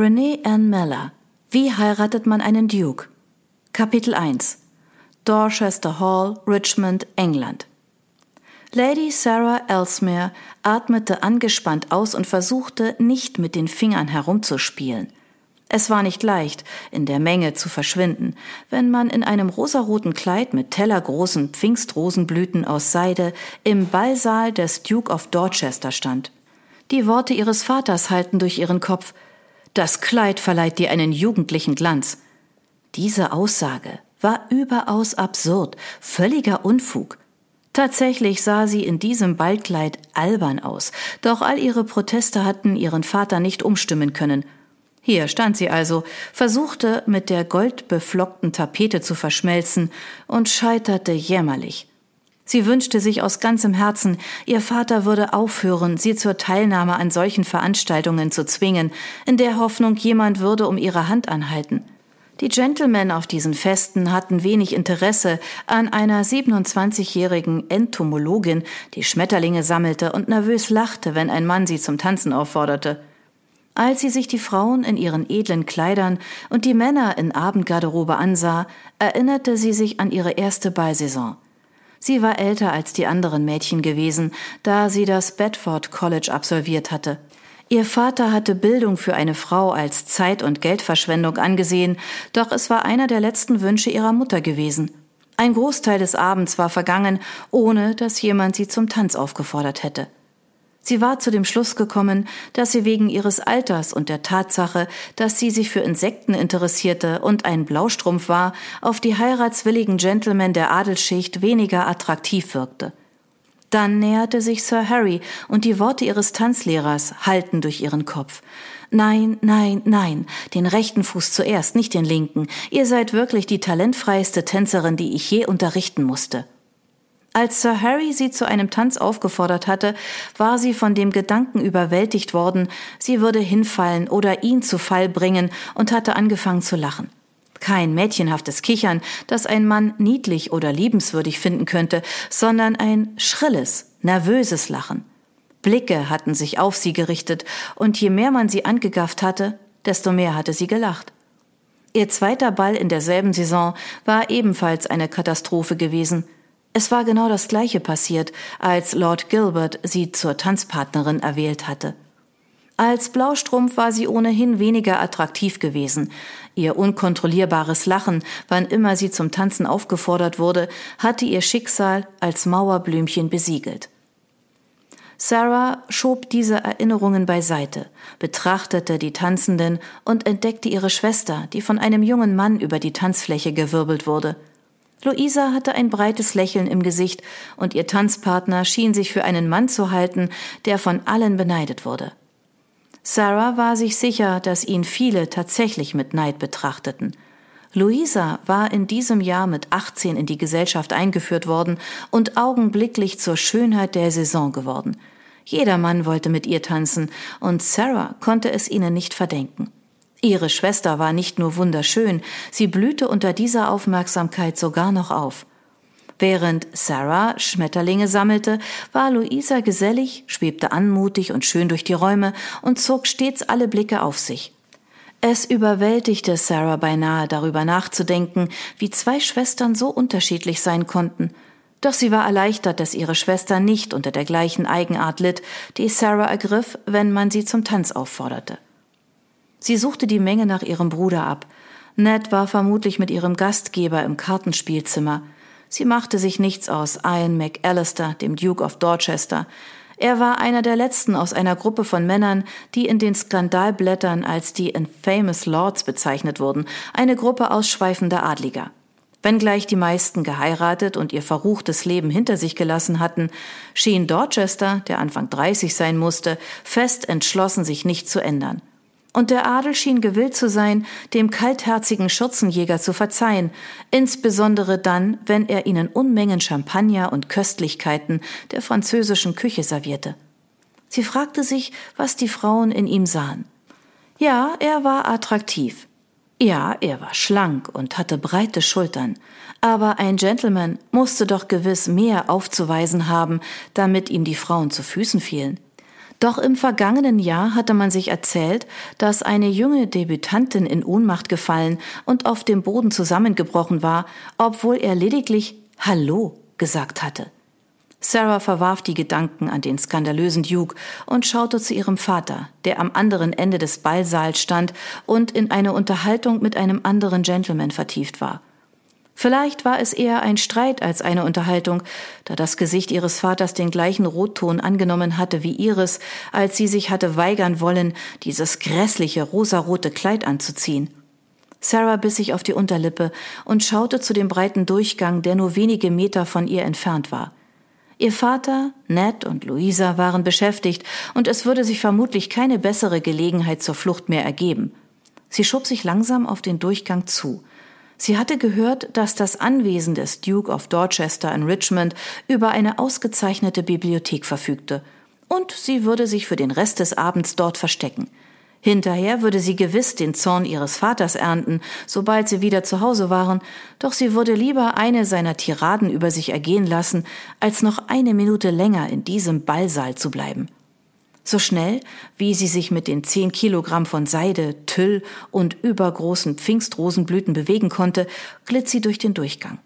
Renee Ann Meller. Wie heiratet man einen Duke? Kapitel 1. Dorchester Hall, Richmond, England. Lady Sarah Ellesmere atmete angespannt aus und versuchte, nicht mit den Fingern herumzuspielen. Es war nicht leicht, in der Menge zu verschwinden, wenn man in einem rosaroten Kleid mit tellergroßen Pfingstrosenblüten aus Seide im Ballsaal des Duke of Dorchester stand. Die Worte ihres Vaters halten durch ihren Kopf. Das Kleid verleiht dir einen jugendlichen Glanz. Diese Aussage war überaus absurd, völliger Unfug. Tatsächlich sah sie in diesem Ballkleid albern aus, doch all ihre Proteste hatten ihren Vater nicht umstimmen können – hier stand sie also, versuchte mit der goldbeflockten Tapete zu verschmelzen und scheiterte jämmerlich. Sie wünschte sich aus ganzem Herzen, ihr Vater würde aufhören, sie zur Teilnahme an solchen Veranstaltungen zu zwingen, in der Hoffnung, jemand würde um ihre Hand anhalten. Die Gentlemen auf diesen Festen hatten wenig Interesse an einer 27-jährigen Entomologin, die Schmetterlinge sammelte und nervös lachte, wenn ein Mann sie zum Tanzen aufforderte. Als sie sich die Frauen in ihren edlen Kleidern und die Männer in Abendgarderobe ansah, erinnerte sie sich an ihre erste Ballsaison. Sie war älter als die anderen Mädchen gewesen, da sie das Bedford College absolviert hatte. Ihr Vater hatte Bildung für eine Frau als Zeit- und Geldverschwendung angesehen, doch es war einer der letzten Wünsche ihrer Mutter gewesen. Ein Großteil des Abends war vergangen, ohne dass jemand sie zum Tanz aufgefordert hätte. Sie war zu dem Schluss gekommen, dass sie wegen ihres Alters und der Tatsache, dass sie sich für Insekten interessierte und ein Blaustrumpf war, auf die heiratswilligen Gentlemen der Adelsschicht weniger attraktiv wirkte. Dann näherte sich Sir Harry und die Worte ihres Tanzlehrers hallten durch ihren Kopf. Nein, nein, nein, den rechten Fuß zuerst, nicht den linken. Ihr seid wirklich die talentfreieste Tänzerin, die ich je unterrichten musste. Als Sir Harry sie zu einem Tanz aufgefordert hatte, war sie von dem Gedanken überwältigt worden, sie würde hinfallen oder ihn zu Fall bringen und hatte angefangen zu lachen. Kein mädchenhaftes Kichern, das ein Mann niedlich oder liebenswürdig finden könnte, sondern ein schrilles, nervöses Lachen. Blicke hatten sich auf sie gerichtet, und je mehr man sie angegafft hatte, desto mehr hatte sie gelacht. Ihr zweiter Ball in derselben Saison war ebenfalls eine Katastrophe gewesen – es war genau das Gleiche passiert, als Lord Gilbert sie zur Tanzpartnerin erwählt hatte. Als Blaustrumpf war sie ohnehin weniger attraktiv gewesen. Ihr unkontrollierbares Lachen, wann immer sie zum Tanzen aufgefordert wurde, hatte ihr Schicksal als Mauerblümchen besiegelt. Sarah schob diese Erinnerungen beiseite, betrachtete die Tanzenden und entdeckte ihre Schwester, die von einem jungen Mann über die Tanzfläche gewirbelt wurde – Luisa hatte ein breites Lächeln im Gesicht und ihr Tanzpartner schien sich für einen Mann zu halten, der von allen beneidet wurde. Sarah war sich sicher, dass ihn viele tatsächlich mit Neid betrachteten. Luisa war in diesem Jahr mit 18 in die Gesellschaft eingeführt worden und augenblicklich zur Schönheit der Saison geworden. Jeder Mann wollte mit ihr tanzen, und Sarah konnte es ihnen nicht verdenken. Ihre Schwester war nicht nur wunderschön, sie blühte unter dieser Aufmerksamkeit sogar noch auf. Während Sarah Schmetterlinge sammelte, war Luisa gesellig, schwebte anmutig und schön durch die Räume und zog stets alle Blicke auf sich. Es überwältigte Sarah beinahe darüber nachzudenken, wie zwei Schwestern so unterschiedlich sein konnten. Doch sie war erleichtert, dass ihre Schwester nicht unter der gleichen Eigenart litt, die Sarah ergriff, wenn man sie zum Tanz aufforderte. Sie suchte die Menge nach ihrem Bruder ab. Ned war vermutlich mit ihrem Gastgeber im Kartenspielzimmer. Sie machte sich nichts aus Ian McAllister, dem Duke of Dorchester. Er war einer der letzten aus einer Gruppe von Männern, die in den Skandalblättern als die Infamous Lords bezeichnet wurden, eine Gruppe ausschweifender Adliger. Wenngleich die meisten geheiratet und ihr verruchtes Leben hinter sich gelassen hatten, schien Dorchester, der Anfang 30 sein musste, fest entschlossen, sich nicht zu ändern. Und der Adel schien gewillt zu sein, dem kaltherzigen Schürzenjäger zu verzeihen, insbesondere dann, wenn er ihnen Unmengen Champagner und Köstlichkeiten der französischen Küche servierte. Sie fragte sich, was die Frauen in ihm sahen. Ja, er war attraktiv. Ja, er war schlank und hatte breite Schultern. Aber ein Gentleman musste doch gewiss mehr aufzuweisen haben, damit ihm die Frauen zu Füßen fielen. Doch im vergangenen Jahr hatte man sich erzählt, dass eine junge Debütantin in Ohnmacht gefallen und auf dem Boden zusammengebrochen war, obwohl er lediglich Hallo gesagt hatte. Sarah verwarf die Gedanken an den skandalösen Duke und schaute zu ihrem Vater, der am anderen Ende des Ballsaals stand und in eine Unterhaltung mit einem anderen Gentleman vertieft war. Vielleicht war es eher ein Streit als eine Unterhaltung, da das Gesicht ihres Vaters den gleichen Rotton angenommen hatte wie ihres, als sie sich hatte weigern wollen, dieses grässliche rosarote Kleid anzuziehen. Sarah biss sich auf die Unterlippe und schaute zu dem breiten Durchgang, der nur wenige Meter von ihr entfernt war. Ihr Vater, Ned und Louisa waren beschäftigt, und es würde sich vermutlich keine bessere Gelegenheit zur Flucht mehr ergeben. Sie schob sich langsam auf den Durchgang zu. Sie hatte gehört, dass das Anwesen des Duke of Dorchester in Richmond über eine ausgezeichnete Bibliothek verfügte, und sie würde sich für den Rest des Abends dort verstecken. Hinterher würde sie gewiss den Zorn ihres Vaters ernten, sobald sie wieder zu Hause waren, doch sie würde lieber eine seiner Tiraden über sich ergehen lassen, als noch eine Minute länger in diesem Ballsaal zu bleiben. So schnell, wie sie sich mit den zehn Kilogramm von Seide, Tüll und übergroßen Pfingstrosenblüten bewegen konnte, glitt sie durch den Durchgang.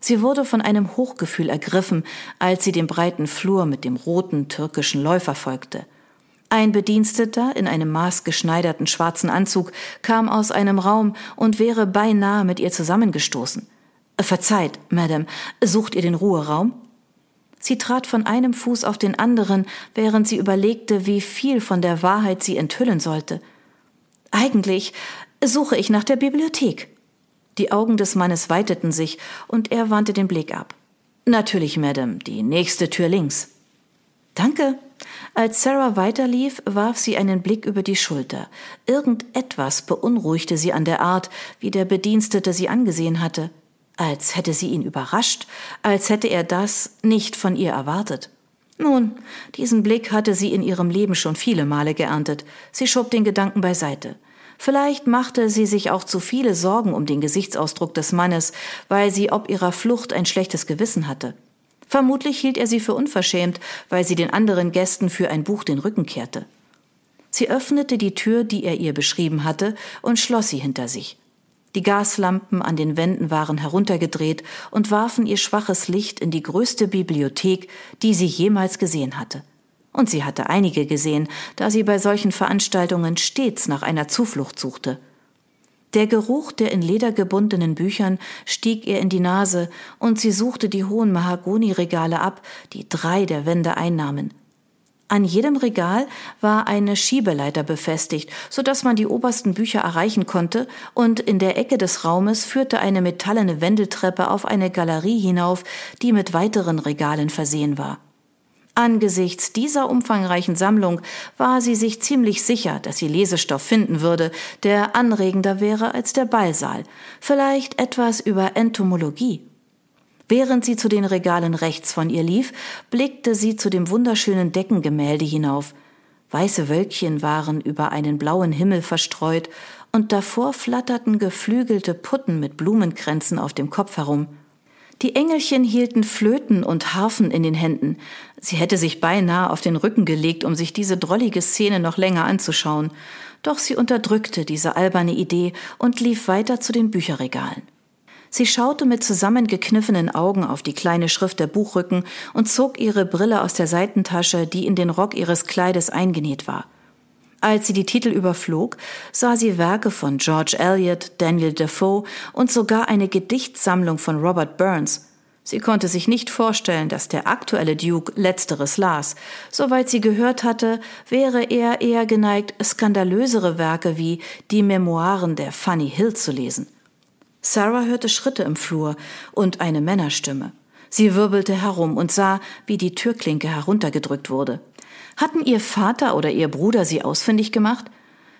Sie wurde von einem Hochgefühl ergriffen, als sie dem breiten Flur mit dem roten türkischen Läufer folgte. Ein Bediensteter in einem maßgeschneiderten schwarzen Anzug kam aus einem Raum und wäre beinahe mit ihr zusammengestoßen. Verzeiht, Madame, sucht ihr den Ruheraum? Sie trat von einem Fuß auf den anderen, während sie überlegte, wie viel von der Wahrheit sie enthüllen sollte. Eigentlich suche ich nach der Bibliothek. Die Augen des Mannes weiteten sich, und er wandte den Blick ab. Natürlich, Madame, die nächste Tür links. Danke, als Sarah weiterlief, warf sie einen Blick über die Schulter. Irgendetwas beunruhigte sie an der Art, wie der Bedienstete sie angesehen hatte. Als hätte sie ihn überrascht, als hätte er das nicht von ihr erwartet. Nun, diesen Blick hatte sie in ihrem Leben schon viele Male geerntet. Sie schob den Gedanken beiseite. Vielleicht machte sie sich auch zu viele Sorgen um den Gesichtsausdruck des Mannes, weil sie ob ihrer Flucht ein schlechtes Gewissen hatte. Vermutlich hielt er sie für unverschämt, weil sie den anderen Gästen für ein Buch den Rücken kehrte. Sie öffnete die Tür, die er ihr beschrieben hatte, und schloss sie hinter sich. Die Gaslampen an den Wänden waren heruntergedreht und warfen ihr schwaches Licht in die größte Bibliothek, die sie jemals gesehen hatte. Und sie hatte einige gesehen, da sie bei solchen Veranstaltungen stets nach einer Zuflucht suchte. Der Geruch der in Leder gebundenen Büchern stieg ihr in die Nase, und sie suchte die hohen Mahagoniregale ab, die drei der Wände einnahmen. An jedem Regal war eine Schiebeleiter befestigt, so dass man die obersten Bücher erreichen konnte, und in der Ecke des Raumes führte eine metallene Wendeltreppe auf eine Galerie hinauf, die mit weiteren Regalen versehen war. Angesichts dieser umfangreichen Sammlung war sie sich ziemlich sicher, dass sie Lesestoff finden würde, der anregender wäre als der Ballsaal, vielleicht etwas über Entomologie. Während sie zu den Regalen rechts von ihr lief, blickte sie zu dem wunderschönen Deckengemälde hinauf. Weiße Wölkchen waren über einen blauen Himmel verstreut, und davor flatterten geflügelte Putten mit Blumenkränzen auf dem Kopf herum. Die Engelchen hielten Flöten und Harfen in den Händen. Sie hätte sich beinahe auf den Rücken gelegt, um sich diese drollige Szene noch länger anzuschauen. Doch sie unterdrückte diese alberne Idee und lief weiter zu den Bücherregalen. Sie schaute mit zusammengekniffenen Augen auf die kleine Schrift der Buchrücken und zog ihre Brille aus der Seitentasche, die in den Rock ihres Kleides eingenäht war. Als sie die Titel überflog, sah sie Werke von George Eliot, Daniel Defoe und sogar eine Gedichtsammlung von Robert Burns. Sie konnte sich nicht vorstellen, dass der aktuelle Duke letzteres las. Soweit sie gehört hatte, wäre er eher geneigt, skandalösere Werke wie die Memoiren der Funny Hill zu lesen. Sarah hörte Schritte im Flur und eine Männerstimme. Sie wirbelte herum und sah, wie die Türklinke heruntergedrückt wurde. Hatten ihr Vater oder ihr Bruder sie ausfindig gemacht?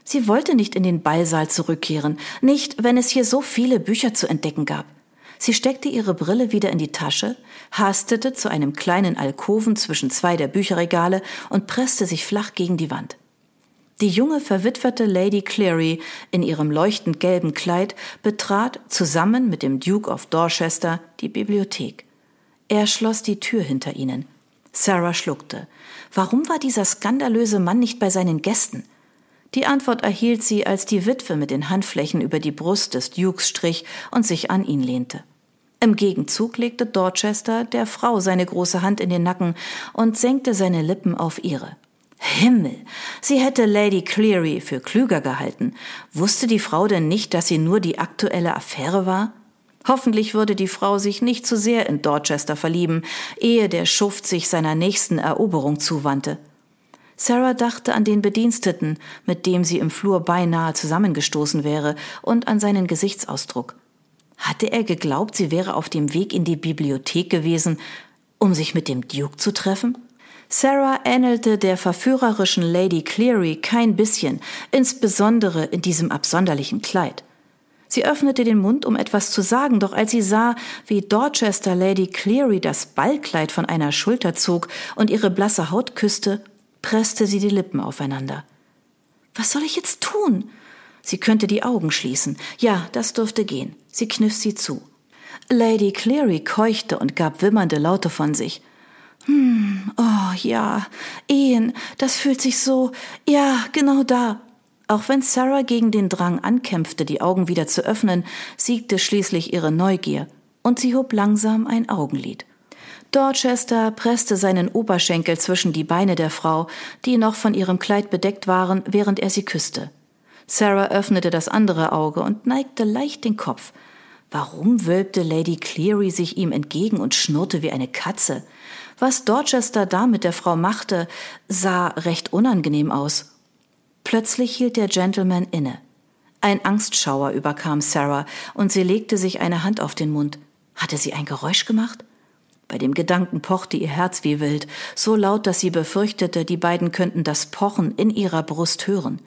Sie wollte nicht in den Ballsaal zurückkehren, nicht, wenn es hier so viele Bücher zu entdecken gab. Sie steckte ihre Brille wieder in die Tasche, hastete zu einem kleinen Alkoven zwischen zwei der Bücherregale und presste sich flach gegen die Wand. Die junge verwitwete Lady Cleary in ihrem leuchtend gelben Kleid betrat zusammen mit dem Duke of Dorchester die Bibliothek. Er schloss die Tür hinter ihnen. Sarah schluckte. Warum war dieser skandalöse Mann nicht bei seinen Gästen? Die Antwort erhielt sie, als die Witwe mit den Handflächen über die Brust des Dukes strich und sich an ihn lehnte. Im Gegenzug legte Dorchester der Frau seine große Hand in den Nacken und senkte seine Lippen auf ihre. Himmel, sie hätte Lady Cleary für klüger gehalten. Wusste die Frau denn nicht, dass sie nur die aktuelle Affäre war? Hoffentlich würde die Frau sich nicht zu sehr in Dorchester verlieben, ehe der Schuft sich seiner nächsten Eroberung zuwandte. Sarah dachte an den Bediensteten, mit dem sie im Flur beinahe zusammengestoßen wäre, und an seinen Gesichtsausdruck. Hatte er geglaubt, sie wäre auf dem Weg in die Bibliothek gewesen, um sich mit dem Duke zu treffen? Sarah ähnelte der verführerischen Lady Cleary kein bisschen, insbesondere in diesem absonderlichen Kleid. Sie öffnete den Mund, um etwas zu sagen, doch als sie sah, wie Dorchester Lady Cleary das Ballkleid von einer Schulter zog und ihre blasse Haut küsste, presste sie die Lippen aufeinander. Was soll ich jetzt tun? Sie könnte die Augen schließen. Ja, das durfte gehen. Sie kniff sie zu. Lady Cleary keuchte und gab wimmernde Laute von sich. Hm, oh ja, Ehen, das fühlt sich so, ja, genau da. Auch wenn Sarah gegen den Drang ankämpfte, die Augen wieder zu öffnen, siegte schließlich ihre Neugier, und sie hob langsam ein Augenlid. Dorchester presste seinen Oberschenkel zwischen die Beine der Frau, die noch von ihrem Kleid bedeckt waren, während er sie küsste. Sarah öffnete das andere Auge und neigte leicht den Kopf. Warum wölbte Lady Cleary sich ihm entgegen und schnurrte wie eine Katze? Was Dorchester da mit der Frau machte, sah recht unangenehm aus. Plötzlich hielt der Gentleman inne. Ein Angstschauer überkam Sarah und sie legte sich eine Hand auf den Mund. Hatte sie ein Geräusch gemacht? Bei dem Gedanken pochte ihr Herz wie wild, so laut, dass sie befürchtete, die beiden könnten das Pochen in ihrer Brust hören.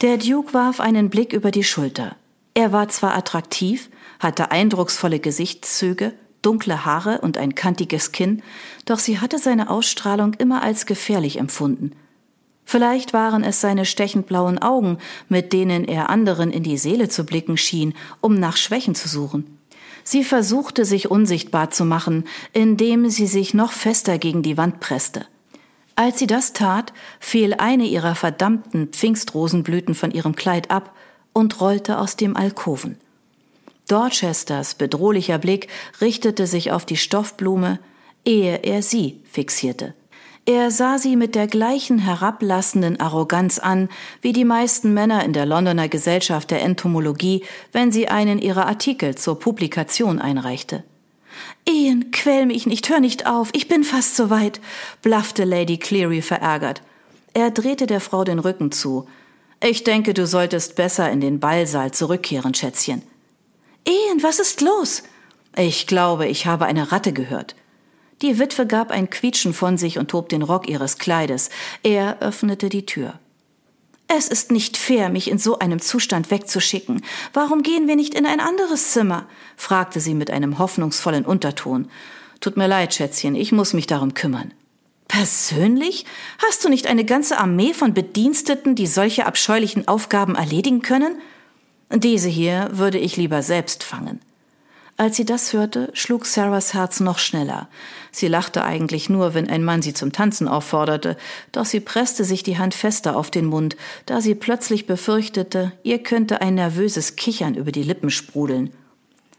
Der Duke warf einen Blick über die Schulter. Er war zwar attraktiv, hatte eindrucksvolle Gesichtszüge, dunkle Haare und ein kantiges Kinn, doch sie hatte seine Ausstrahlung immer als gefährlich empfunden. Vielleicht waren es seine stechend blauen Augen, mit denen er anderen in die Seele zu blicken schien, um nach Schwächen zu suchen. Sie versuchte sich unsichtbar zu machen, indem sie sich noch fester gegen die Wand presste. Als sie das tat, fiel eine ihrer verdammten Pfingstrosenblüten von ihrem Kleid ab und rollte aus dem Alkoven. Dorchesters bedrohlicher Blick richtete sich auf die Stoffblume, ehe er sie fixierte. Er sah sie mit der gleichen herablassenden Arroganz an, wie die meisten Männer in der Londoner Gesellschaft der Entomologie, wenn sie einen ihrer Artikel zur Publikation einreichte. Ian, quäl mich nicht, hör nicht auf, ich bin fast so weit, blaffte Lady Cleary verärgert. Er drehte der Frau den Rücken zu. Ich denke, du solltest besser in den Ballsaal zurückkehren, Schätzchen. Ian, was ist los? Ich glaube, ich habe eine Ratte gehört. Die Witwe gab ein Quietschen von sich und hob den Rock ihres Kleides. Er öffnete die Tür. Es ist nicht fair, mich in so einem Zustand wegzuschicken. Warum gehen wir nicht in ein anderes Zimmer? fragte sie mit einem hoffnungsvollen Unterton. Tut mir leid, Schätzchen, ich muss mich darum kümmern. Persönlich? Hast du nicht eine ganze Armee von Bediensteten, die solche abscheulichen Aufgaben erledigen können? Diese hier würde ich lieber selbst fangen. Als sie das hörte, schlug Sarahs Herz noch schneller. Sie lachte eigentlich nur, wenn ein Mann sie zum Tanzen aufforderte, doch sie presste sich die Hand fester auf den Mund, da sie plötzlich befürchtete, ihr könnte ein nervöses Kichern über die Lippen sprudeln.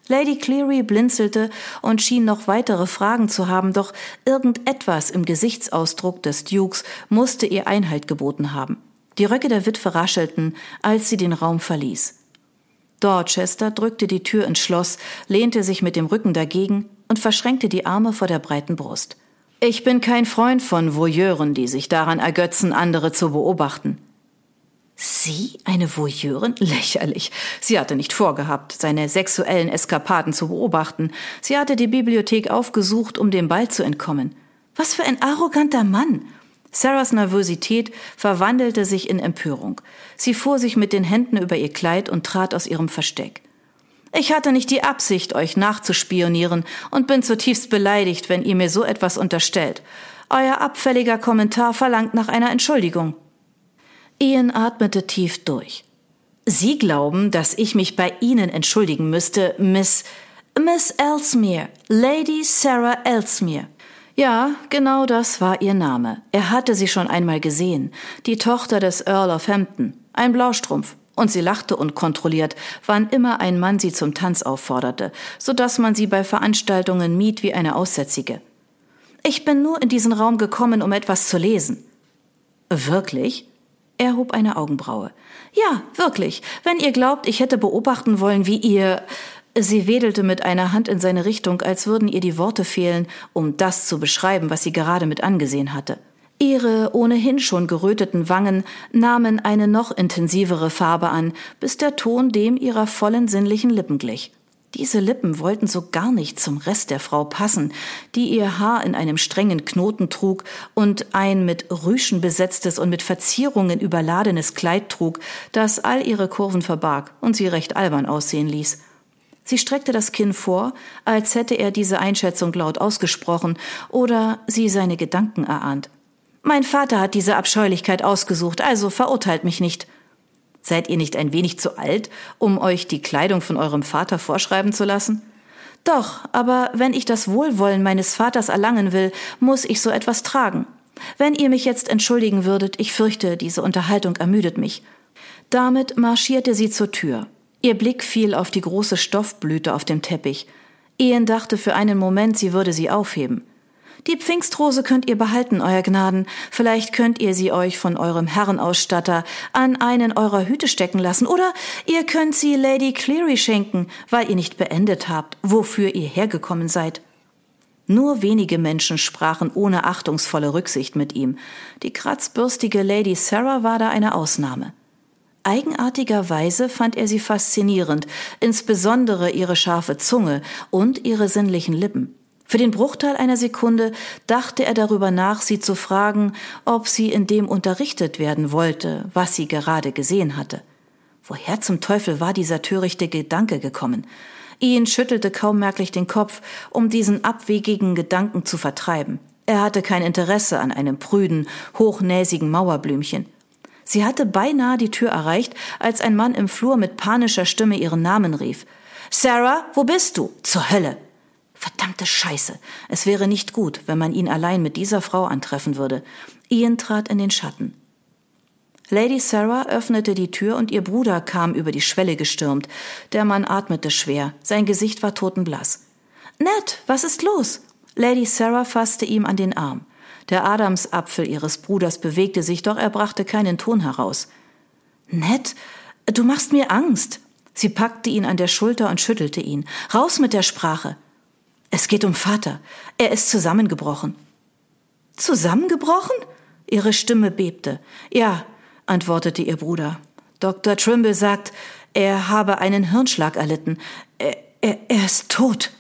Lady Cleary blinzelte und schien noch weitere Fragen zu haben, doch irgendetwas im Gesichtsausdruck des Dukes musste ihr Einhalt geboten haben. Die Röcke der Witwe raschelten, als sie den Raum verließ. Dorchester drückte die Tür ins Schloss, lehnte sich mit dem Rücken dagegen und verschränkte die Arme vor der breiten Brust. Ich bin kein Freund von Voyeuren, die sich daran ergötzen, andere zu beobachten. Sie, eine Voyeurin? Lächerlich. Sie hatte nicht vorgehabt, seine sexuellen Eskapaden zu beobachten. Sie hatte die Bibliothek aufgesucht, um dem Ball zu entkommen. Was für ein arroganter Mann. Sarahs Nervosität verwandelte sich in Empörung. Sie fuhr sich mit den Händen über ihr Kleid und trat aus ihrem Versteck. Ich hatte nicht die Absicht, euch nachzuspionieren und bin zutiefst beleidigt, wenn ihr mir so etwas unterstellt. Euer abfälliger Kommentar verlangt nach einer Entschuldigung. Ian atmete tief durch. Sie glauben, dass ich mich bei Ihnen entschuldigen müsste, Miss Miss Ellesmere, Lady Sarah Ellesmere. Ja, genau das war ihr Name. Er hatte sie schon einmal gesehen. Die Tochter des Earl of Hampton. Ein Blaustrumpf. Und sie lachte unkontrolliert, wann immer ein Mann sie zum Tanz aufforderte, so dass man sie bei Veranstaltungen mied wie eine Aussätzige. Ich bin nur in diesen Raum gekommen, um etwas zu lesen. Wirklich? Er hob eine Augenbraue. Ja, wirklich. Wenn ihr glaubt, ich hätte beobachten wollen, wie ihr. Sie wedelte mit einer Hand in seine Richtung, als würden ihr die Worte fehlen, um das zu beschreiben, was sie gerade mit angesehen hatte. Ihre ohnehin schon geröteten Wangen nahmen eine noch intensivere Farbe an, bis der Ton dem ihrer vollen sinnlichen Lippen glich. Diese Lippen wollten so gar nicht zum Rest der Frau passen, die ihr Haar in einem strengen Knoten trug und ein mit Rüschen besetztes und mit Verzierungen überladenes Kleid trug, das all ihre Kurven verbarg und sie recht albern aussehen ließ. Sie streckte das Kinn vor, als hätte er diese Einschätzung laut ausgesprochen oder sie seine Gedanken erahnt. Mein Vater hat diese Abscheulichkeit ausgesucht, also verurteilt mich nicht. Seid ihr nicht ein wenig zu alt, um euch die Kleidung von eurem Vater vorschreiben zu lassen? Doch, aber wenn ich das Wohlwollen meines Vaters erlangen will, muss ich so etwas tragen. Wenn ihr mich jetzt entschuldigen würdet, ich fürchte, diese Unterhaltung ermüdet mich. Damit marschierte sie zur Tür. Ihr Blick fiel auf die große Stoffblüte auf dem Teppich. Ian dachte für einen Moment, sie würde sie aufheben. Die Pfingstrose könnt ihr behalten, Euer Gnaden. Vielleicht könnt ihr sie euch von eurem Herrenausstatter an einen eurer Hüte stecken lassen. Oder ihr könnt sie Lady Cleary schenken, weil ihr nicht beendet habt, wofür ihr hergekommen seid. Nur wenige Menschen sprachen ohne achtungsvolle Rücksicht mit ihm. Die kratzbürstige Lady Sarah war da eine Ausnahme. Eigenartigerweise fand er sie faszinierend, insbesondere ihre scharfe Zunge und ihre sinnlichen Lippen. Für den Bruchteil einer Sekunde dachte er darüber nach, sie zu fragen, ob sie in dem unterrichtet werden wollte, was sie gerade gesehen hatte. Woher zum Teufel war dieser törichte Gedanke gekommen? Ian schüttelte kaum merklich den Kopf, um diesen abwegigen Gedanken zu vertreiben. Er hatte kein Interesse an einem prüden, hochnäsigen Mauerblümchen. Sie hatte beinahe die Tür erreicht, als ein Mann im Flur mit panischer Stimme ihren Namen rief. Sarah, wo bist du? Zur Hölle! Verdammte Scheiße. Es wäre nicht gut, wenn man ihn allein mit dieser Frau antreffen würde. Ian trat in den Schatten. Lady Sarah öffnete die Tür und ihr Bruder kam über die Schwelle gestürmt. Der Mann atmete schwer, sein Gesicht war totenblass. Ned, was ist los? Lady Sarah fasste ihm an den Arm. Der Adamsapfel ihres Bruders bewegte sich, doch er brachte keinen Ton heraus. Ned, du machst mir Angst. Sie packte ihn an der Schulter und schüttelte ihn. Raus mit der Sprache. Es geht um Vater. Er ist zusammengebrochen. Zusammengebrochen? Ihre Stimme bebte. Ja, antwortete ihr Bruder. Dr. Trimble sagt, er habe einen Hirnschlag erlitten. Er, er, er ist tot.